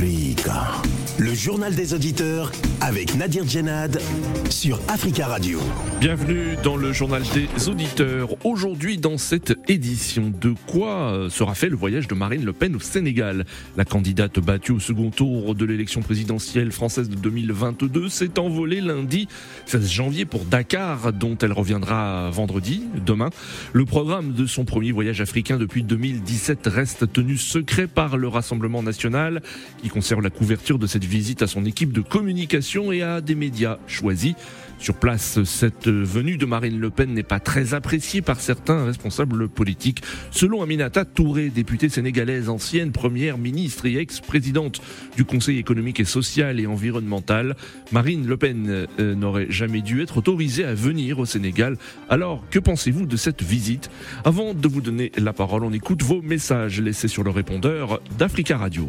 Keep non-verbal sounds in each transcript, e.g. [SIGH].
Africa. Le journal des auditeurs avec Nadir Djenad sur Africa Radio. Bienvenue dans le journal des auditeurs. Aujourd'hui, dans cette édition, de quoi sera fait le voyage de Marine Le Pen au Sénégal? La candidate battue au second tour de l'élection présidentielle française de 2022 s'est envolée lundi 16 janvier pour Dakar, dont elle reviendra vendredi, demain. Le programme de son premier voyage africain depuis 2017 reste tenu secret par le Rassemblement national, qui conserve la couverture de cette visite à son équipe de communication et à des médias choisis. Sur place, cette venue de Marine Le Pen n'est pas très appréciée par certains responsables politiques. Selon Aminata Touré, députée sénégalaise, ancienne première ministre et ex-présidente du Conseil économique et social et environnemental, Marine Le Pen euh, n'aurait jamais dû être autorisée à venir au Sénégal. Alors, que pensez-vous de cette visite? Avant de vous donner la parole, on écoute vos messages laissés sur le répondeur d'Africa Radio.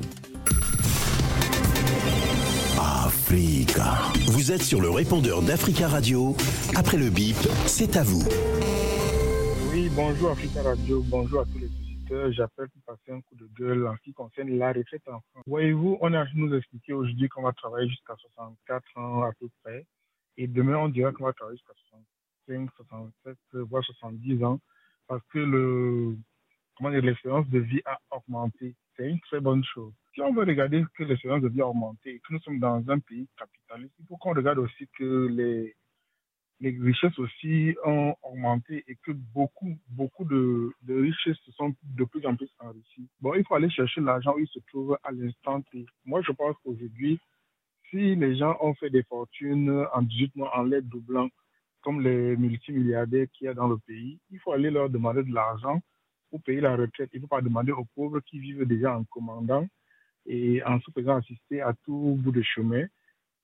Vous êtes sur le répondeur d'Africa Radio. Après le bip, c'est à vous. Oui, bonjour Africa Radio, bonjour à tous les visiteurs. J'appelle pour passer un coup de gueule en ce qui concerne la retraite en France. Voyez-vous, on a nous expliqué aujourd'hui qu'on va travailler jusqu'à 64 ans à peu près. Et demain, on dira qu'on va travailler jusqu'à 65, 67, voire 70 ans. Parce que le, comment dire, l'espérance de vie a augmenté. C'est une très bonne chose. Si on veut regarder que l'espérance de vie a augmenté et que nous sommes dans un pays capitaliste, il faut qu'on regarde aussi que les, les richesses aussi ont augmenté et que beaucoup, beaucoup de, de richesses se sont de plus en plus enrichies. Bon, il faut aller chercher l'argent où il se trouve à l'instant. Moi, je pense qu'aujourd'hui, si les gens ont fait des fortunes en 18 mois en l'aide doublant, comme les multimilliardaires qu'il y a dans le pays, il faut aller leur demander de l'argent pour payer la retraite. Il ne faut pas demander aux pauvres qui vivent déjà en commandant et en se faisant assister à tout bout de chemin,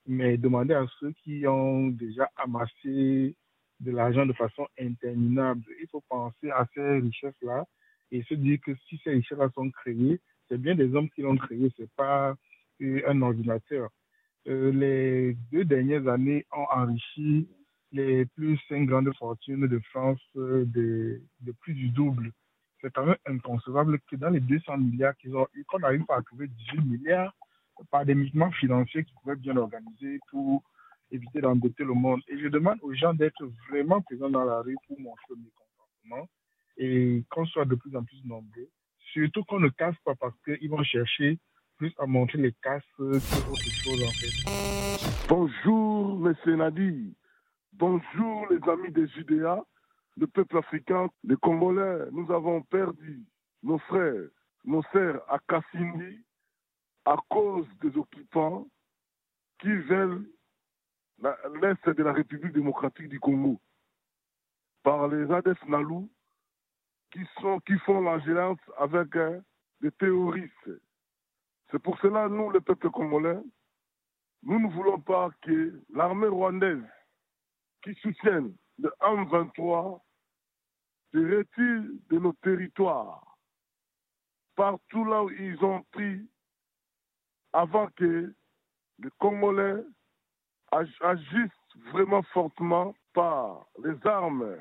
mais demander à ceux qui ont déjà amassé de l'argent de façon interminable. Il faut penser à ces richesses-là et se dire que si ces richesses-là sont créées, c'est bien des hommes qui l'ont créé, c'est pas un ordinateur. Euh, les deux dernières années ont enrichi les plus cinq grandes fortunes de France euh, de plus du double c'est quand même inconcevable que dans les 200 milliards qu'ils ont eu, qu'on n'arrive pas à trouver 18 milliards par des mouvements financiers qui pourraient bien organiser pour éviter d'embêter le monde. Et je demande aux gens d'être vraiment présents dans la rue pour montrer le mécontentement et qu'on soit de plus en plus nombreux. Surtout qu'on ne casse pas parce qu'ils vont chercher plus à montrer les casses que autre chose en fait. Bonjour, M. Nadi. Bonjour, les amis des Judéas le peuple africain, les Congolais, nous avons perdu nos frères, nos sœurs à Kassindi à cause des occupants qui veulent l'Est de la République démocratique du Congo par les ADF Nalou qui, sont, qui font avec des terroristes. C'est pour cela, nous, le peuple congolais, nous ne voulons pas que l'armée rwandaise qui soutienne le M23 se retire de nos territoires, partout là où ils ont pris, avant que les Congolais agissent vraiment fortement par les armes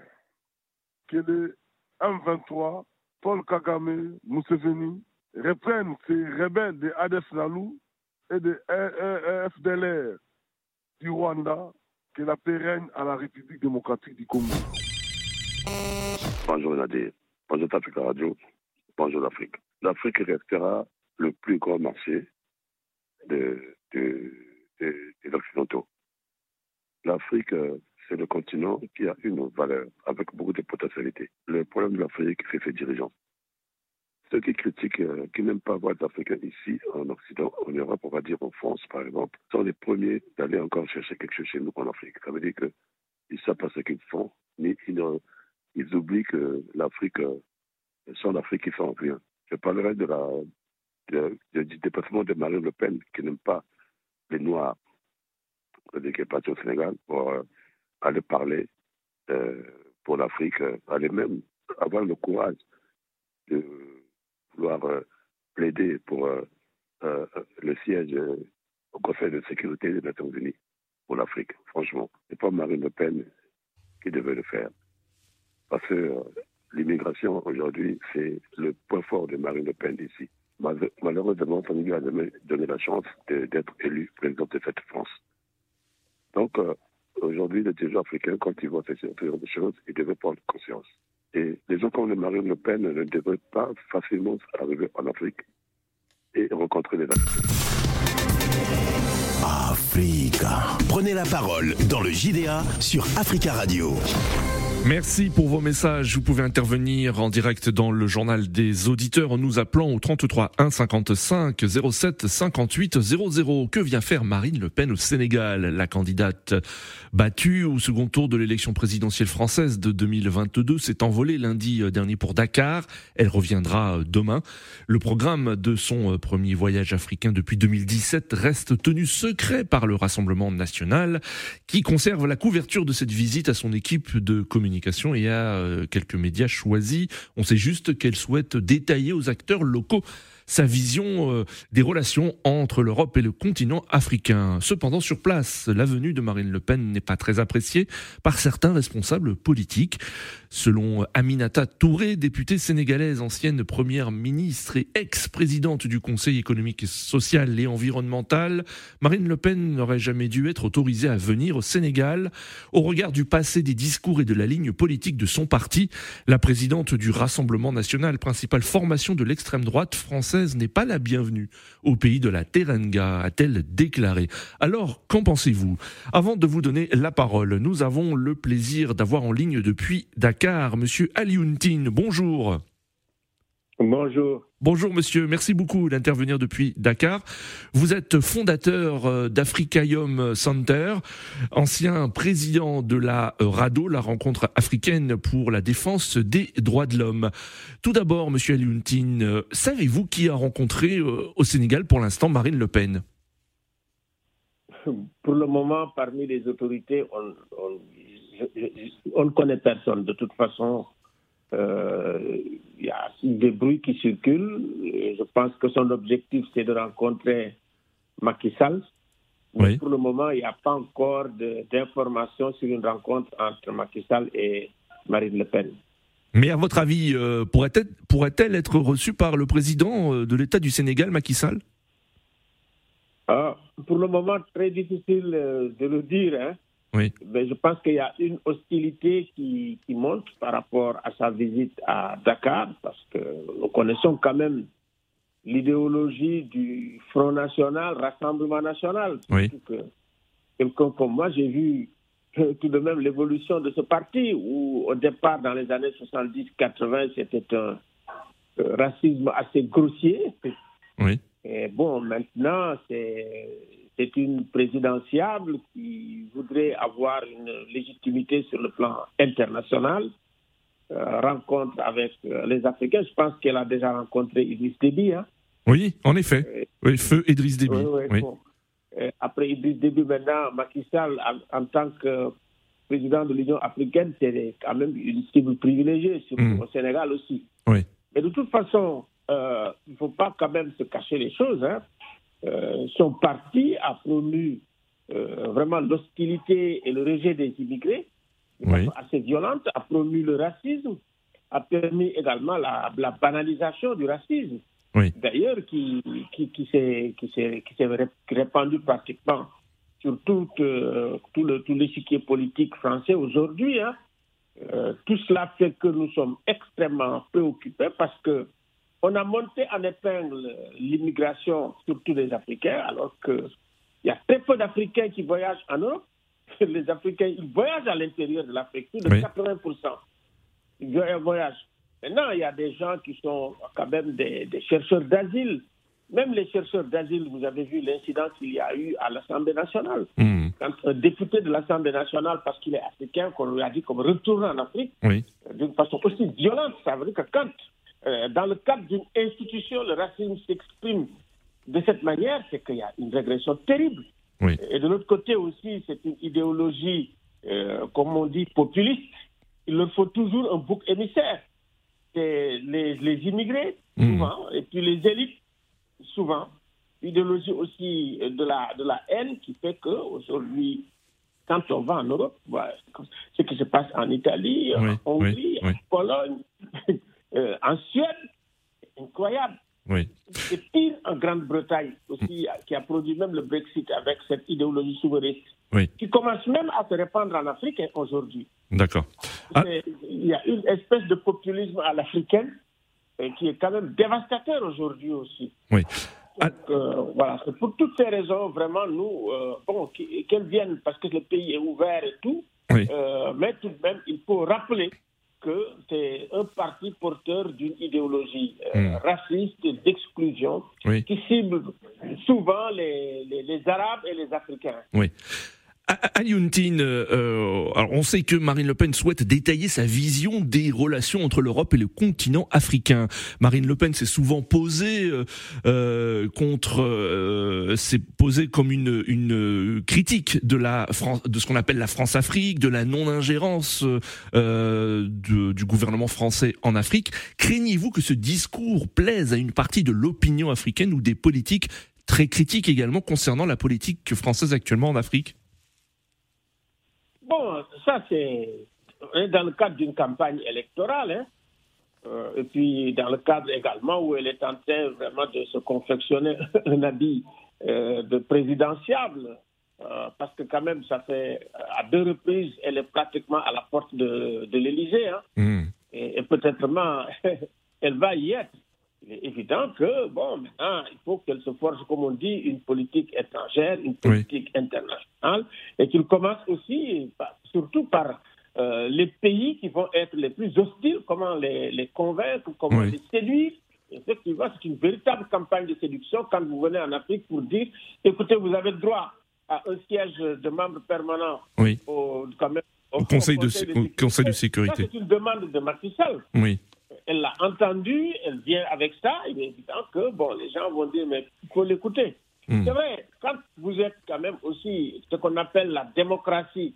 que les M23, Paul Kagame, Museveni, reprennent ces rebelles de ADF Nalou et de FDLR du Rwanda, que la paix à la République démocratique du Congo. Bonjour Nadir, bonjour Africa Radio, bonjour l'Afrique. L'Afrique restera le plus grand marché de, de. L'Afrique, euh, c'est le continent qui a une valeur avec beaucoup de potentialités. Le problème de l'Afrique, c'est ses dirigeants. Ceux qui critiquent, euh, qui n'aiment pas voir les Africains ici, en Occident, en Europe, on va dire en France, par exemple, sont les premiers d'aller encore chercher quelque chose chez nous en Afrique. Ça veut dire qu'ils ne savent pas ce qu'ils font, ni ils, ils oublient que l'Afrique, euh, sans l'Afrique, ils font rien. Je parlerai de la, du département de Marine Le Pen, qui n'aime pas les Noirs, qui est parti au Sénégal, pour euh, aller parler euh, pour l'Afrique, aller même avoir le courage de vouloir plaider pour le siège au Conseil de sécurité des Nations Unies pour l'Afrique, franchement. C'est pas Marine Le Pen qui devait le faire. Parce que l'immigration aujourd'hui, c'est le point fort de Marine Le Pen ici. malheureusement, ça ne lui a jamais donné la chance d'être élu président de cette France. Donc, euh, aujourd'hui, les dirigeants africains, quand ils voient ces genre de choses, ils devraient prendre conscience. Et les gens comme Marine Le Pen ne devraient pas facilement arriver en Afrique et rencontrer les Africains. Africa. Prenez la parole dans le JDA sur Africa Radio. Merci pour vos messages. Vous pouvez intervenir en direct dans le journal des auditeurs en nous appelant au 33 1 55 07 58 00. Que vient faire Marine Le Pen au Sénégal? La candidate battue au second tour de l'élection présidentielle française de 2022 s'est envolée lundi dernier pour Dakar. Elle reviendra demain. Le programme de son premier voyage africain depuis 2017 reste tenu secret par le Rassemblement national qui conserve la couverture de cette visite à son équipe de communication et à euh, quelques médias choisis. On sait juste qu'elle souhaite détailler aux acteurs locaux sa vision euh, des relations entre l'Europe et le continent africain. Cependant, sur place, la venue de Marine Le Pen n'est pas très appréciée par certains responsables politiques. Selon Aminata Touré, députée sénégalaise, ancienne première ministre et ex-présidente du Conseil économique, social et environnemental, Marine Le Pen n'aurait jamais dû être autorisée à venir au Sénégal. Au regard du passé des discours et de la ligne politique de son parti, la présidente du Rassemblement national, principale formation de l'extrême droite française, n'est pas la bienvenue au pays de la Terenga, a-t-elle déclaré. Alors, qu'en pensez-vous? Avant de vous donner la parole, nous avons le plaisir d'avoir en ligne depuis Dakar Monsieur Aliontine. Bonjour. Bonjour. Bonjour monsieur, merci beaucoup d'intervenir depuis Dakar. Vous êtes fondateur euh, d'Africaium Center, ancien président de la euh, RADO, la rencontre africaine pour la défense des droits de l'homme. Tout d'abord, monsieur Aliuntine, euh, savez-vous qui a rencontré au Sénégal pour l'instant Marine Le Pen? Pour le moment, parmi les autorités, on ne connaît personne. De toute façon, il y a des bruits qui circulent. je pense que son objectif, c'est de rencontrer Macky Sall. Mais pour le moment, il n'y a pas encore d'informations sur une rencontre entre Macky Sall et Marine Le Pen. Mais à votre avis, euh, pourrait-elle pourrait être reçue par le président euh, de l'État du Sénégal, Macky Sall? Ah, Pour le moment, très difficile euh, de le dire. Hein. Mais je pense qu'il y a une hostilité qui, monte par rapport à sa visite à Dakar, parce que nous connaissons quand même l'idéologie du Front National, Rassemblement National. Oui. Quelqu'un comme moi, j'ai vu tout de même l'évolution de ce parti, où au départ, dans les années 70-80, c'était un racisme assez grossier. Oui. Et bon, maintenant, c'est c'est une présidentiable qui voudrait avoir une légitimité sur le plan international. Euh, rencontre avec euh, les Africains. Je pense qu'elle a déjà rencontré Idriss Déby. Hein. Oui, en effet. Euh, oui, feu Idriss Déby. Oui, après Idriss Déby, maintenant, Macky Sall, en, tant que président de l'Union africaine, c'est quand même une cible privilégiée, surtout hmm. au Sénégal aussi. Oui. Mais de toute façon, il ne faut pas quand même se cacher les choses. Hein. Euh, son parti a promu euh, vraiment l'hostilité et le rejet des immigrés, assez violente, a promu le racisme, a permis également la, banalisation du racisme. D'ailleurs, qui, qui, qui s'est répandu pratiquement sur tout, euh, tout l'échiquier politique français aujourd'hui. Hein. tout cela fait que nous sommes extrêmement préoccupés parce que on a monté en épingle l'immigration, surtout des Africains, alors qu'il y a très peu d'Africains qui voyagent en Europe. [LAUGHS] Les Africains, ils voyagent à l'intérieur de l'Afrique, plus de 80%. Ils voyagent. Maintenant, il y a des gens qui sont quand même des, chercheurs d'asile. Même les chercheurs d'asile, vous avez vu l'incident qu'il y a eu à l'Assemblée nationale. Hmm. Quand un député de l'Assemblée nationale, parce qu'il est africain, qu'on lui a dit qu'on retourne en Afrique, d'une façon aussi violente, ça veut dire que quand euh, dans le cadre d'une institution, le racisme s'exprime de cette manière, c'est qu'il y a une régression terrible. Et de l'autre côté aussi, c'est une idéologie, euh, comme on dit, populiste. Il leur faut toujours un bouc émissaire. C'est les, immigrés, mmh. souvent, et puis les élites, souvent. Idéologie aussi de la, de la haine qui fait qu'aujourd'hui, quand on va en Europe, ce qui se passe en Italie, en Hongrie, en Pologne, Euh, en Suède, c'est incroyable. Oui. Et pire en Grande-Bretagne aussi, qui a produit même le Brexit avec cette idéologie souverainiste, qui commence même à se répandre en Afrique hein, aujourd'hui. D'accord. Ah. Il y a une espèce de populisme à l'africaine qui est quand même dévastateur aujourd'hui aussi. Oui. Donc, euh, voilà, c'est pour toutes ces raisons, vraiment, nous, euh, bon, qu'elles viennent parce que le pays est ouvert et tout, euh, mais tout de même, il faut rappeler que c'est un parti porteur d'une idéologie hmm. raciste d'exclusion qui cible souvent les, les, les, Arabes et les Africains. Oui. Aliontine, euh, alors on sait que Marine Le Pen souhaite détailler sa vision des relations entre l'Europe et le continent africain. Marine Le Pen s'est souvent posée euh, euh contre, euh, s'est posée comme une, critique de la France, de ce qu'on appelle la France-Afrique, de la non-ingérence du gouvernement français en Afrique. Craignez-vous que ce discours plaise à une partie de l'opinion africaine ou des politiques très critiques également concernant la politique française actuellement en Afrique? Bon, ça c'est dans le cadre d'une campagne électorale, hein. euh, et puis dans le cadre également où elle est en train vraiment de se confectionner [LAUGHS] un habit euh, de présidentiable, euh, parce que quand même ça fait à deux reprises elle est pratiquement à la porte de, de l'Élysée, hein. mmh. et, et peut-être [LAUGHS] elle va y être il est évident que, bon, maintenant, il faut qu'elle se forge, comme on dit, une politique étrangère, une politique internationale, et qu'il commence aussi, surtout par euh, les pays qui vont être les plus hostiles, comment les, les convaincre, comment les séduire. Effectivement, c'est une véritable campagne de séduction quand vous venez en Afrique pour dire, écoutez, vous avez droit à un siège de membre permanent au, conseil, de, conseil de sécurité. C'est une demande de Macky Oui elle l'a entendu, elle vient avec ça, il est évident que bon, les gens vont dire, mais il faut l'écouter. Hmm. C'est vrai, quand vous êtes quand même aussi ce qu'on appelle la démocratie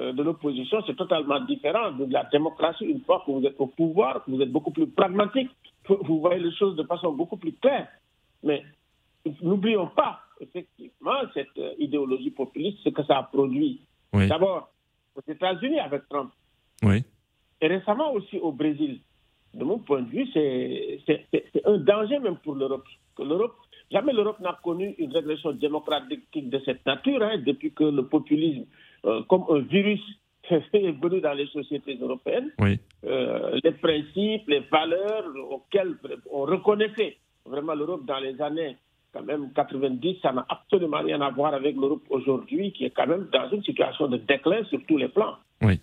euh, de l'opposition, c'est totalement différent de la démocratie une fois que vous êtes au pouvoir, que vous êtes beaucoup plus pragmatique, vous voyez les choses de façon beaucoup plus claire. Mais n'oublions pas, effectivement, cette euh, idéologie populiste, ce que ça a produit. D'abord, aux États-Unis avec Trump. Oui. Et récemment aussi au Brésil de mon point de vue, c'est un danger même pour l'Europe. L'Europe, jamais l'Europe n'a connu une régression démocratique de cette nature, hein, depuis que le populisme, euh, comme un virus, [LAUGHS] est venu dans les sociétés européennes. Euh, les principes, les valeurs auxquelles on reconnaissait vraiment l'Europe dans les années quand même 90, ça n'a absolument rien à voir avec l'Europe aujourd'hui, qui est quand même dans une situation de déclin sur tous les plans. Oui.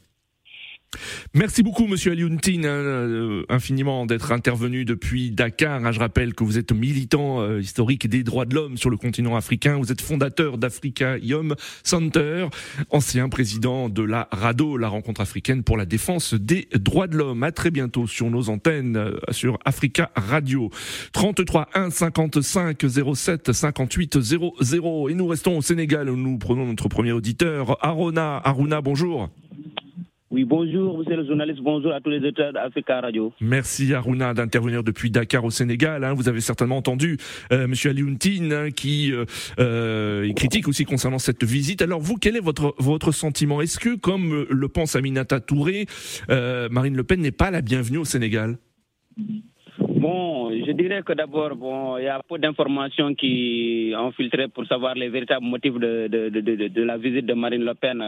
Merci beaucoup, Monsieur Aliontine, hein, euh, infiniment d'être intervenu depuis Dakar. Hein, je rappelle que vous êtes militant euh, historique des droits de l'homme sur le continent africain. Vous êtes fondateur d'Africa Yom Center, ancien président de la RADO, la rencontre africaine pour la défense des droits de l'homme. À très bientôt sur nos antennes euh, sur Africa Radio. 33 1 55 07 58 00. Et nous restons au Sénégal où nous prenons notre premier auditeur, Arona. Aruna, bonjour. Oui, bonjour, monsieur le journaliste, bonjour à tous les auteurs d'Africa Radio. Merci Aruna d'intervenir depuis Dakar au Sénégal. Hein. Vous avez certainement entendu euh, monsieur Aliontine hein, qui euh, euh, critique aussi concernant cette visite. Alors vous, quel est votre, votre sentiment? Est-ce que, comme le pense Aminata Touré, euh, Marine Le Pen n'est pas la bienvenue au Sénégal? Bon, je dirais que d'abord, bon, il y a peu d'informations qui ont filtré pour savoir les véritables motifs de, de, de, de la visite de Marine Le Pen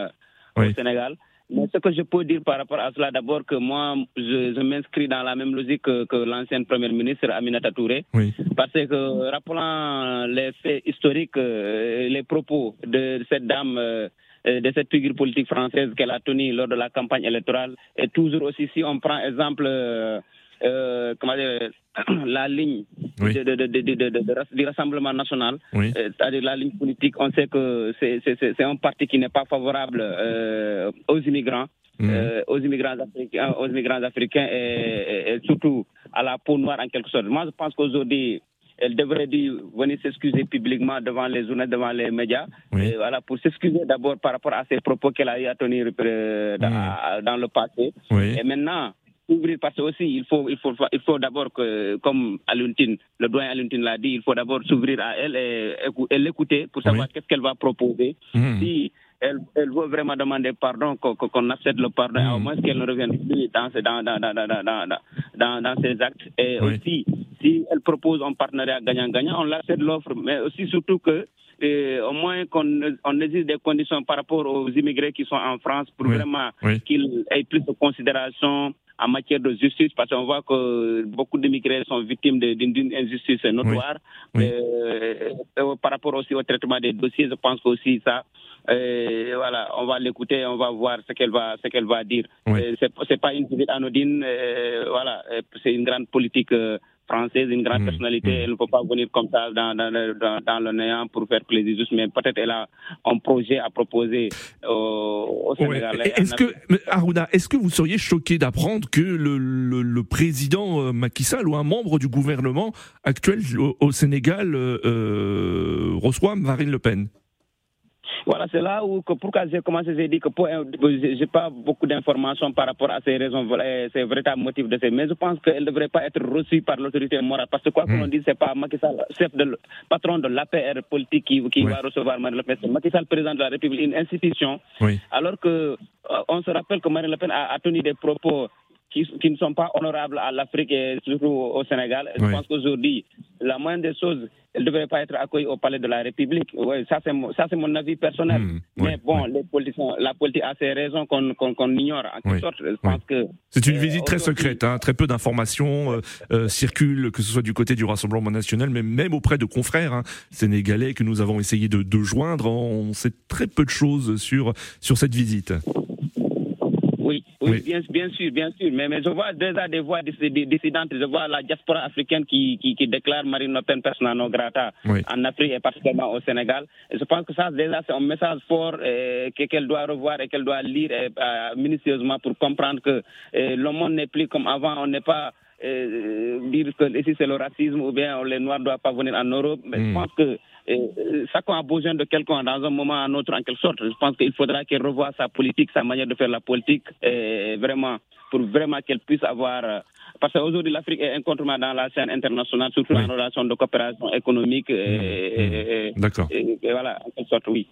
au Sénégal. Mais ce que je peux dire par rapport à cela, d'abord que moi, je, je m'inscris dans la même logique que, que l'ancienne première ministre Aminata Touré. Oui. Parce que, rappelant les faits historiques, euh, les propos de cette dame, euh, de cette figure politique française qu'elle a tenue lors de la campagne électorale, et toujours aussi, si on prend exemple... Euh, euh, comment dire, [CLEARS THROAT] la ligne oui. de, de, de, du Rassemblement national, oui. euh, c'est-à-dire la ligne politique, on sait que c'est un parti qui n'est pas favorable euh, aux immigrants. Mmh. aux immigrants africains, aux immigrants africains et, et, et, surtout à la peau noire en quelque sorte. Moi, je pense qu'aujourd'hui, elle devrait dire, venir s'excuser publiquement devant les journalistes, devant les médias, oui. et voilà, pour s'excuser d'abord par rapport à ces propos qu'elle a eu à tenir euh, dans, mmh. dans, le passé. Oui. Et maintenant, ouvrir parce que aussi il faut il faut il faut d'abord que comme Aluntine le doyen Aluntine l'a dit il faut d'abord s'ouvrir à elle et, et l'écouter pour savoir oui. qu'est-ce qu'elle va proposer mmh. si elle, elle, veut vraiment demander pardon, qu'on accepte le pardon, au hmm. moins qu'elle ne revienne plus dans, dans, dans, dans, dans, ses actes. Et aussi, si elle propose un partenariat gagnant-gagnant, on l'accepte l'offre, mais aussi surtout que au moins qu'on on existe des conditions par rapport aux immigrés qui sont en France pour vraiment qu'ils aient plus de considération en matière de justice, parce qu'on voit que beaucoup d'immigrés sont victimes d'une injustice notoire. Euh, euh, par rapport aussi au traitement des dossiers, je pense aussi ça, euh, voilà, on va l'écouter, on va voir ce qu'elle va, ce qu'elle va dire. Euh, c'est pas une visite anodine, voilà, c'est une grande politique française, une grande hmm. personnalité, hmm. elle ne peut pas venir comme ça dans, dans, dans, le néant pour faire plaisir juste, mais peut-être elle a un projet à proposer au, Sénégal. Est-ce que, Aruna, est-ce que vous seriez choqué d'apprendre que le, le, président euh, Macky Sall ou un membre du gouvernement actuel au, Sénégal euh, euh, reçoit Marine Le Pen? Voilà, c'est là où, que, pourquoi j'ai commencé, j'ai dit que j'ai pas beaucoup d'informations par rapport à ces raisons, ces véritables motifs de ces, mais je pense qu'elle ne devrait pas être reçue par l'autorité morale, parce que quoi qu'on hmm. dise, c'est pas Macky Sall, chef de, patron de l'APR politique qui, qui va recevoir Marine Le Pen, c'est Macky Sall, président de la République, une institution, alors que euh, on se rappelle que Marine Le Pen a, a tenu des propos qui, qui, ne sont pas honorables à l'Afrique et surtout au Sénégal. Je pense qu'aujourd'hui, la moindre des choses, elle ne devrait pas être accueillie au palais de la République. Ouais, ça, c'est mon, mon avis personnel. Hmm, Mais bon, les politiciens, la politique a ses raisons qu'on ignore. En sorte, je pense que. C'est une euh, visite très secrète. Hein, très peu d'informations euh, euh, circulent, que ce soit du côté du Rassemblement national, mais même auprès de confrères hein, sénégalais que nous avons essayé de, de joindre. On sait très peu de choses sur, sur cette visite. Oui, oui, Bien, bien, sûr, bien sûr. Mais, mais, je vois déjà des voix dissidentes. Je vois la diaspora africaine qui, qui, déclare Marine Le Pen persona non grata en Afrique et particulièrement au Sénégal. Et je pense que ça, déjà, c'est un message fort euh, qu'elle doit revoir et qu'elle doit lire euh, minutieusement pour comprendre que euh, le monde n'est plus comme avant. On n'est pas dire que ici c'est le racisme ou bien les Noirs ne doivent pas venir en Europe. Mais je hmm. pense que chacun a besoin de quelqu'un dans un moment ou un autre, en quelque sorte. Je pense qu'il faudra qu'elle revoie sa politique, sa manière de faire la politique, et vraiment, pour vraiment qu'elle puisse avoir parce qu'aujourd'hui, l'Afrique est incontournable dans la scène internationale, surtout en relation de coopération économique. Et, mmh, mmh. D'accord. Et, voilà, en quelque sorte, oui.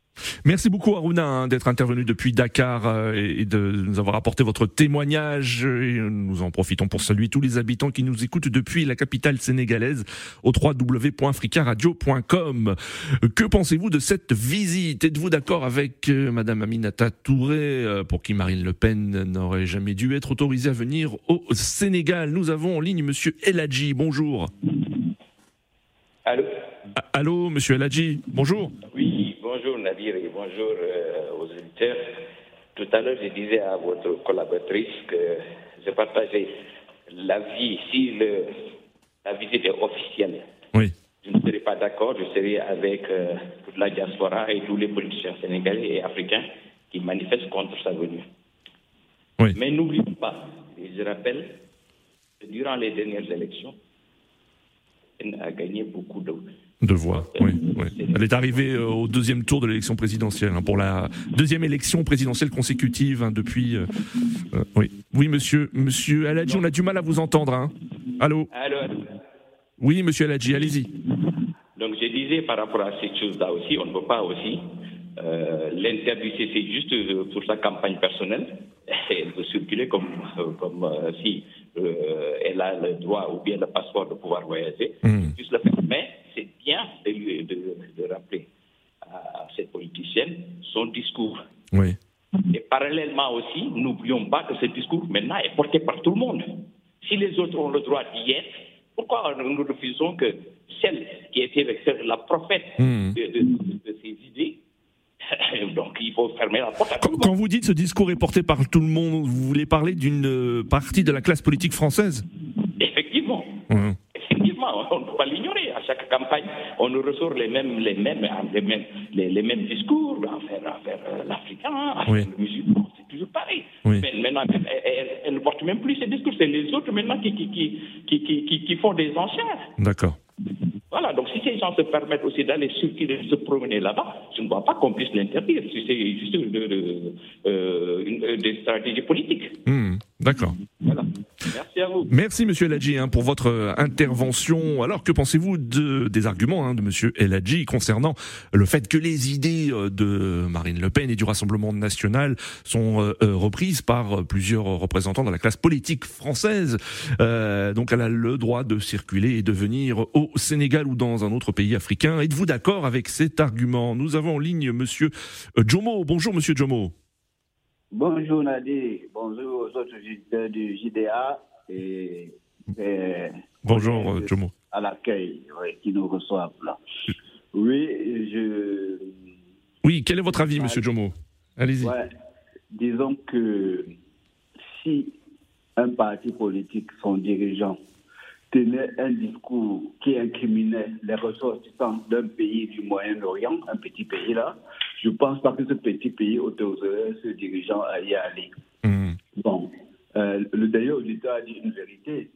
Merci beaucoup, Aruna, hein, d'être intervenu depuis Dakar euh, et de nous avoir apporté votre témoignage. nous en profitons pour saluer tous les habitants qui nous écoutent depuis la capitale sénégalaise au www.africaradio.com. Que pensez-vous de cette visite? Êtes-vous d'accord avec euh, Madame Aminata Touré, euh, pour qui Marine Le Pen n'aurait jamais dû être autorisée à venir au Sénégal? Nous avons en ligne Monsieur Eladji. Bonjour. Allô Allô, Monsieur Eladji. Bonjour. Oui, bonjour Nadir et bonjour euh, aux auditeurs. Tout à l'heure, je disais à votre collaboratrice que je partageais l'avis si le, la visite est officielle. Oui. Je ne serais pas d'accord, je serais avec euh, toute la diaspora et tous les politiciens sénégalais et africains qui manifestent contre sa venue. Oui. Mais n'oublions pas, je rappelle, durant les dernières élections, elle a gagné beaucoup de, de voix. Oui, Elle est arrivée euh, au deuxième tour de l'élection présidentielle, hein, pour la deuxième élection présidentielle consécutive hein, depuis. Euh, euh, oui. oui, monsieur, monsieur Aladji, on a du mal à vous entendre. Hein. Allô? Allô Oui, monsieur Aladji, allez-y. Donc je disais par rapport à cette chose-là aussi, on ne peut pas aussi l'interdire, c'est juste pour sa campagne personnelle. [LAUGHS] Elle peut circuler comme, comme si euh, elle a le droit ou bien le passeport de pouvoir voyager, mm. puisse le faire. Mais c'est bien de, lui, de, rappeler à cette politicienne son discours. Oui. Et parallèlement aussi, n'oublions pas que ce discours maintenant est porté par tout le monde. Si les autres ont le droit d'y être, pourquoi nous refusons que celle qui était la prophète mm. de, Donc il faut fermer la porte. quand, vous dites ce discours est porté par tout le monde, vous voulez parler d'une euh, partie de la classe politique française Effectivement. Effectivement, [LAUGHS] on ne peut pas l'ignorer. À chaque campagne, on nous ressort les mêmes, les mêmes, les mêmes, les, mêmes discours envers, envers euh, l'Africain, envers le musulman. C'est toujours pareil. Mais maintenant, elle, ne porte même plus ces discours. C'est les autres maintenant qui, qui, qui, qui, qui font des enchères. D'accord. Donc si ces gens se permettent aussi d'aller circuler, de se promener là-bas, je ne vois pas qu'on puisse l'interdire. C'est juste euh, une, des stratégies politiques. Hmm, d'accord. Voilà. Merci à vous. Merci Monsieur Eladji hein, pour votre euh, intervention. Alors que pensez-vous de, des arguments hein, de Monsieur Eladji concernant le fait que les idées euh, de Marine Le Pen et du Rassemblement national sont euh, reprises par plusieurs représentants de la classe politique française? Euh, Donc elle a le droit de circuler et de venir au Sénégal ou dans un autre pays africain. Êtes-vous d'accord avec cet argument? Nous avons en ligne Monsieur Jomo. Bonjour Monsieur Jomo. Bonjour Nadi, bonjour aux autres visiteurs du JDA et, bonjour Jomo. À l'accueil qui nous reçoivent là. Oui, je. Oui, quel est votre avis, Monsieur Jomo? Allez-y. disons que si un parti politique, son dirigeant, tenait un discours qui incriminait les ressortissants d'un pays du Moyen-Orient, un petit pays là, je ne pense pas que ce petit pays autoriserait ce dirigeant à y aller. Hmm. Bon, euh, le d'ailleurs auditeur a dit une vérité.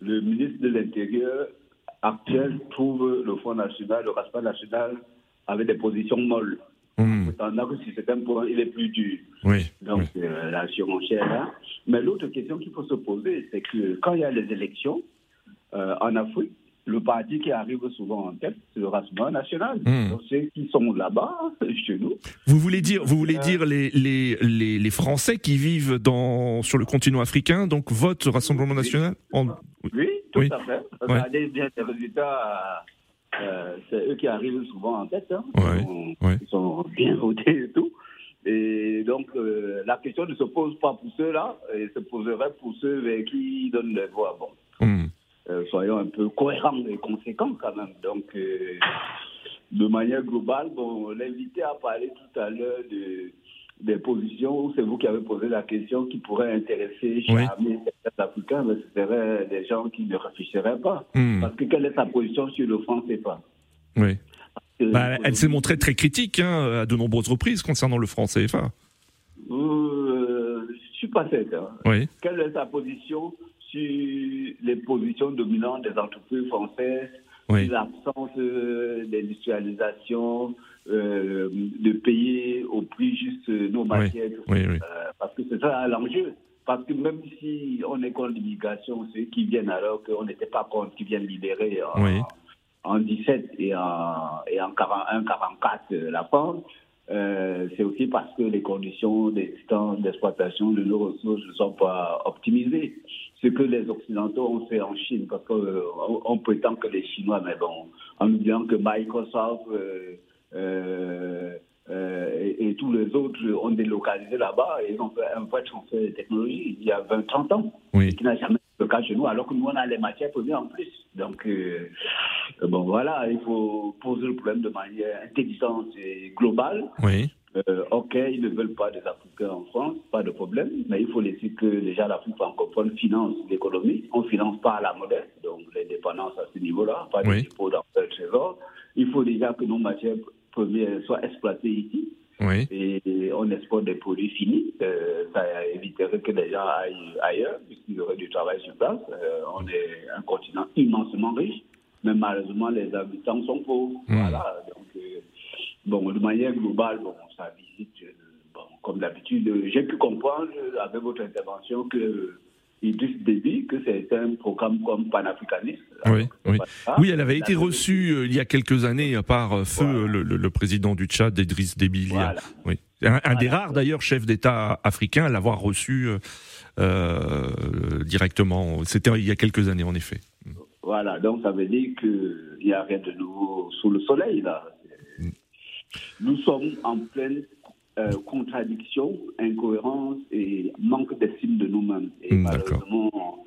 Le ministre de l'Intérieur actuel trouve le Front National, le Rassemblement National, avec des positions molles. Mmh. que si c'est un point, il est plus dur. Oui, Donc, euh, la surenchère là. Mais l'autre question qu'il faut se poser, c'est que quand il y a les élections euh, en Afrique, le parti qui arrive souvent en tête, c'est le Rassemblement national. Hmm. Donc, ceux qui sont là-bas, [LAUGHS] chez nous. Vous voulez dire, vous voulez dire les, les, les, les, Français qui vivent dans, sur le continent africain, donc votent Rassemblement national oui, tout à fait. Ouais. des, des résultats, euh, c'est eux qui arrivent souvent en tête. Hein. Ils sont bien [LAUGHS] votés et tout. Et donc, euh, la question ne se pose pas pour ceux-là, elle se poserait pour ceux qui donnent les voix. Bon. Euh, soyons un peu cohérents et conséquents quand même. Donc, euh, de manière globale, bon, l'invité a parlé tout à l'heure de, des positions où c'est vous qui avez posé la question qui pourrait intéresser jamais certains Africains, mais ce seraient des gens qui ne réfléchiraient pas. Hmm. Parce que quelle est sa position sur le franc CFA Oui. Bah, elle s'est montrée très critique hein, à de nombreuses reprises concernant le franc CFA. Euh, je ne suis pas certain. Oui. Quelle est sa position les positions dominantes des entreprises françaises, l'absence euh, d'industrialisation, euh, de payer au prix juste nos matières, euh, parce que c'est ça l'enjeu. Parce que même si on est contre l'immigration, ceux qui viennent alors qu'on n'était pas contre, qui viennent libérer en, 17 et en, et en 41, 44 la France, euh, c'est aussi parce que les conditions d'exploitation de nos ressources ne sont pas optimisées. Ce que les Occidentaux ont fait en Chine, parce qu'on euh, prétend que les Chinois, mais bon, en oubliant que Microsoft euh, et, et, tous les autres ont délocalisé là-bas et ils ont fait un vrai transfert de technologie il y a 20-30 ans, oui. qui n'a jamais été le cas chez nous, alors que nous, on a les matières premières en plus. Donc, euh, bon, voilà, il faut poser le problème de manière intelligente et globale. Oui. Euh, ok, ils ne veulent pas des Africains en France, pas de problème, mais il faut laisser que déjà l'Afrique francophone finance l'économie. On ne finance pas à la modèle, donc les dépendances à ce niveau-là, pas de dépôt dans le trésor. Il faut déjà que nos matières premières soient exploitées ici. Oui. Et on exporte des produits finis. Euh, ça éviterait que les gens aillent ailleurs, puisqu'il y aurait du travail sur place. on est un continent immensement riche mais malheureusement, les habitants sont pauvres. Hmm. Voilà. Donc, euh, bon, de manière globale, bon, ça visite, euh, bon, comme d'habitude, euh, j'ai pu comprendre avec votre intervention que Idriss Déby, que c'est un programme comme panafricaniste. Oui, oui. oui, elle avait été reçue il y a quelques années par feu le, président du Tchad, Idriss Déby. Voilà. Oui. Un, des rares d'ailleurs chefs d'État africains à l'avoir reçu euh, directement. C'était il y a quelques années en effet. Voilà, donc ça veut dire qu'il n'y a rien de nouveau sous le soleil, là. Nous sommes en pleine euh, contradiction, incohérence et manque d'estime de nous-mêmes. Et malheureusement,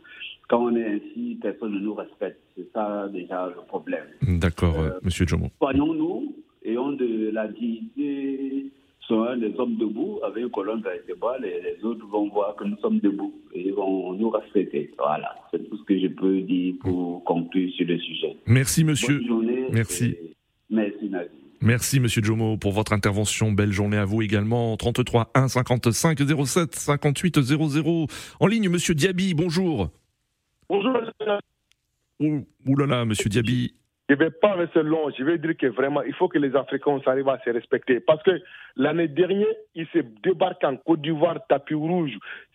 quand on est ainsi, personne ne nous respecte. C'est ça déjà le problème. D'accord, euh, Monsieur Jomo. Soignons-nous, ayons de la dignité sont des hommes debout avec une colonne vertébrale et les autres vont voir que nous sommes debout et vont nous respecter. Voilà, c'est tout ce que je peux dire pour conclure sur le sujet. Merci monsieur. Bonne journée. Merci. Merci Nadia. Merci Monsieur Jomo pour votre intervention. Belle journée à vous également. 33 1 55 07 58 00. En ligne, Monsieur Diaby, bonjour. Bonjour. Ouh, là là, Monsieur Diaby. je ne vais pas rester long. Je vais dire que vraiment, il faut que les Africains s'arrivent à se respecter. Parce que l'année dernière, ils se débarquent en Côte d'Ivoire, tapis rouge.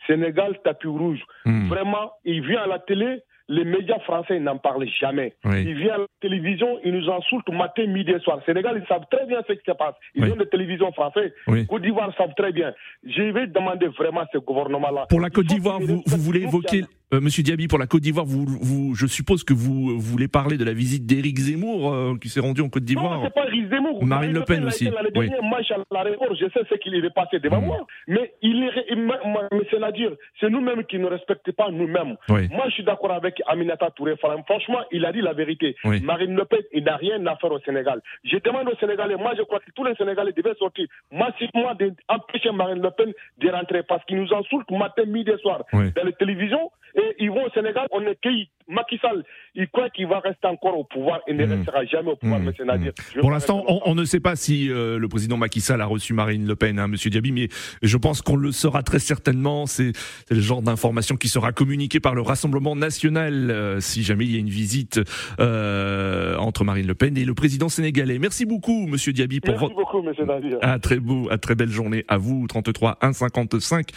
Sénégal, tapis rouge. Hmm. Vraiment, ils viennent à la télé, les médias français n'en parlent jamais. Ils viennent à la télévision, ils nous insultent matin, midi et soir. Sénégal, ils savent très bien ce qui se passe. Ils ont des télévisions françaises. Côte d'Ivoire savent très bien. Je vais demander vraiment à ce gouvernement-là. Pour la Côte d'Ivoire, vous, vous voulez évoquer euh, Monsieur Diaby, pour la Côte d'Ivoire, vous, vous, je suppose que vous, voulez parler de la visite d'Éric Zemmour euh, qui s'est rendu en Côte d'Ivoire. Non, c'est pas Éric Zemmour. Marine Le Pen, aussi. La oui. match à l'aéroport, je sais ce qu'il est passé devant mmh. moi. Mais il est, mais c'est à dire, c'est nous-mêmes qui ne respectons pas nous-mêmes. Moi, je suis d'accord avec Aminata Touré. Franchement, il a dit la vérité. Marine Le Pen, il n'a rien à faire au Sénégal. Je demande aux Sénégalais, moi, je crois que tous les Sénégalais devaient sortir massivement d'empêcher Marine Le Pen de rentrer parce qu'il nous insulte matin, midi et soir dans les télévisions et ils vont au Sénégal, on est cueilli. Macky Sall, il croit qu'il va rester encore au pouvoir et ne hmm. restera jamais au pouvoir, mmh. monsieur Nadir. Pour l'instant, on, ne sait pas si euh, le président Macky Sall a reçu Marine Le Pen, hein, monsieur Diaby, mais je pense qu'on le saura très certainement. C'est le genre d'information qui sera communiquée par le Rassemblement national euh, si jamais il y a une visite euh, entre Marine Le Pen et le président sénégalais. Merci beaucoup, monsieur Diaby, pour Merci beaucoup, monsieur Nadir. À très beau, à très belle journée à vous. 33 1 55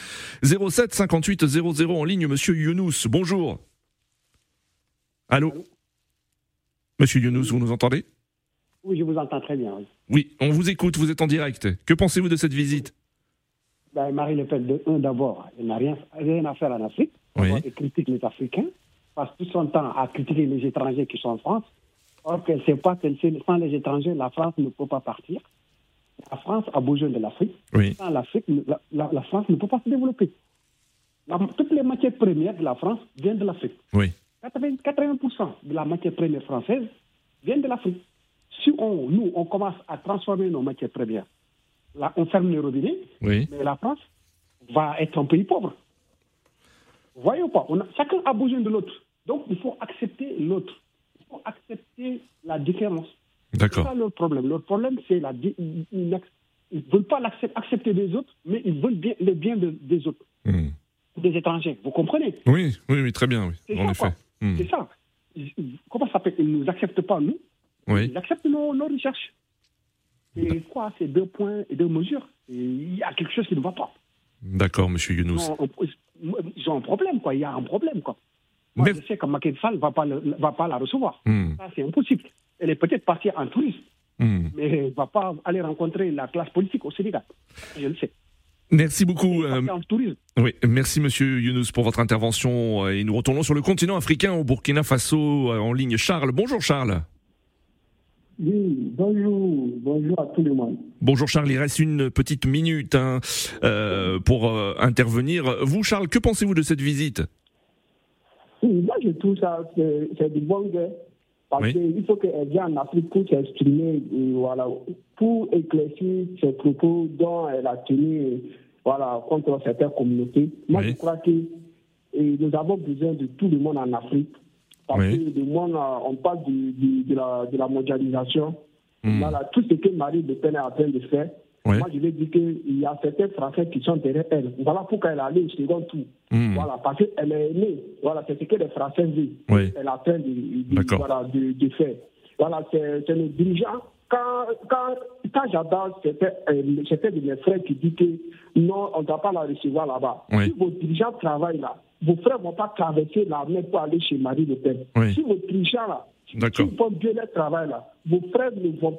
07 58 00 en ligne, monsieur Younous. Bonjour. Allô, Monsieur Younous, vous nous entendez Oui, je vous entends très bien. Oui. on vous écoute, vous êtes en direct. Que pensez-vous de cette visite ben, Marie Le Pen, d'abord, elle n'a rien, rien, à faire en Afrique. Elle critique les Africains, passe tout son temps à critiquer les étrangers qui sont en France. Or qu'elle ne sait pas que sans les étrangers, la France ne peut pas partir. La France a besoin de l'Afrique. Sans l'Afrique, la, France ne peut pas se développer. Toutes les matières premières de la France viennent de l'Afrique. Oui. 80%, de la matière première française vient de l'Afrique. Si on, nous, on commence à transformer nos matières premières, là, on ferme les robinets, mais la France va être un pays pauvre. Voyez pas, chacun a besoin de l'autre. Donc, il faut accepter l'autre. Il faut accepter la différence. D'accord. C'est ça leur problème. Leur problème, c'est la. Ils ne veulent pas accepter des autres, mais ils veulent bien, le bien des autres. Des étrangers. Vous comprenez Oui, oui, oui, très bien, oui. En effet. Hmm. C'est ça. Comment ça s'appelle? Ils ne nous acceptent pas, nous. Ils acceptent nos, recherches. Et quoi C'est deux points et deux mesures. Il y a quelque chose qui ne va pas. D'accord, monsieur Younous. Ils ont un problème, quoi. Il y a un problème, quoi. Moi, je sais que Macky Sall ne va, pas va pas la recevoir. Hmm. Ça, c'est impossible. Elle est peut-être partie en tourisme, hmm. mais elle ne va pas aller rencontrer la classe politique au Sénégal. Je le sais. Merci beaucoup. Euh, oui, merci Monsieur Younous pour votre intervention. Et nous retournons sur le continent africain au Burkina Faso euh, en ligne. Charles, bonjour Charles. Oui, bonjour, bonjour à tout le monde. Bonjour Charles, il reste une petite minute hein, euh, pour intervenir. Vous Charles, que pensez-vous de cette visite? Moi je trouve ça, c'est du bon Parce qu'il faut qu'elle vienne en Afrique pour s'exprimer, voilà, pour éclaircir ses propos dont elle a tenu voilà, contre certaines communautés. Moi, je crois que nous avons besoin de tout le monde en Afrique. Parce que le monde, on parle de, la, de la mondialisation. Hmm. Voilà, tout ce que Marie Le Pen est en train de faire, moi, je vais dire qu'il y a certains Français qui sont derrière elle. Voilà pourquoi elle a allé au second tour. Hmm. Voilà, parce qu'elle est née. Voilà, c'est ce que les Français disent. Elle a train de, de, voilà, de, de, faire. Voilà, c'est le dirigeant. Quand, quand, quand j'adore, c'était euh, de mes frères qui dit que non, on ne doit pas la recevoir là-bas. Si vos dirigeants travaillent là, vos frères ne vont pas traverser la mer pour aller chez Marie Le Pen. Si vos dirigeants là, D'accord.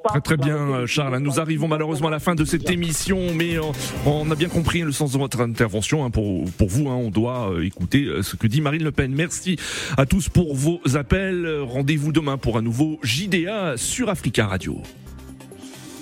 Très, très bien, Charles. Nous arrivons malheureusement à la fin de cette émission, mais on a bien compris le sens de votre intervention. Hein. Pour, pour vous, hein, on doit euh, écouter euh, ce que dit Marine Le Pen. Merci à tous pour vos appels. Rendez-vous demain pour un nouveau JDA sur Africa Radio.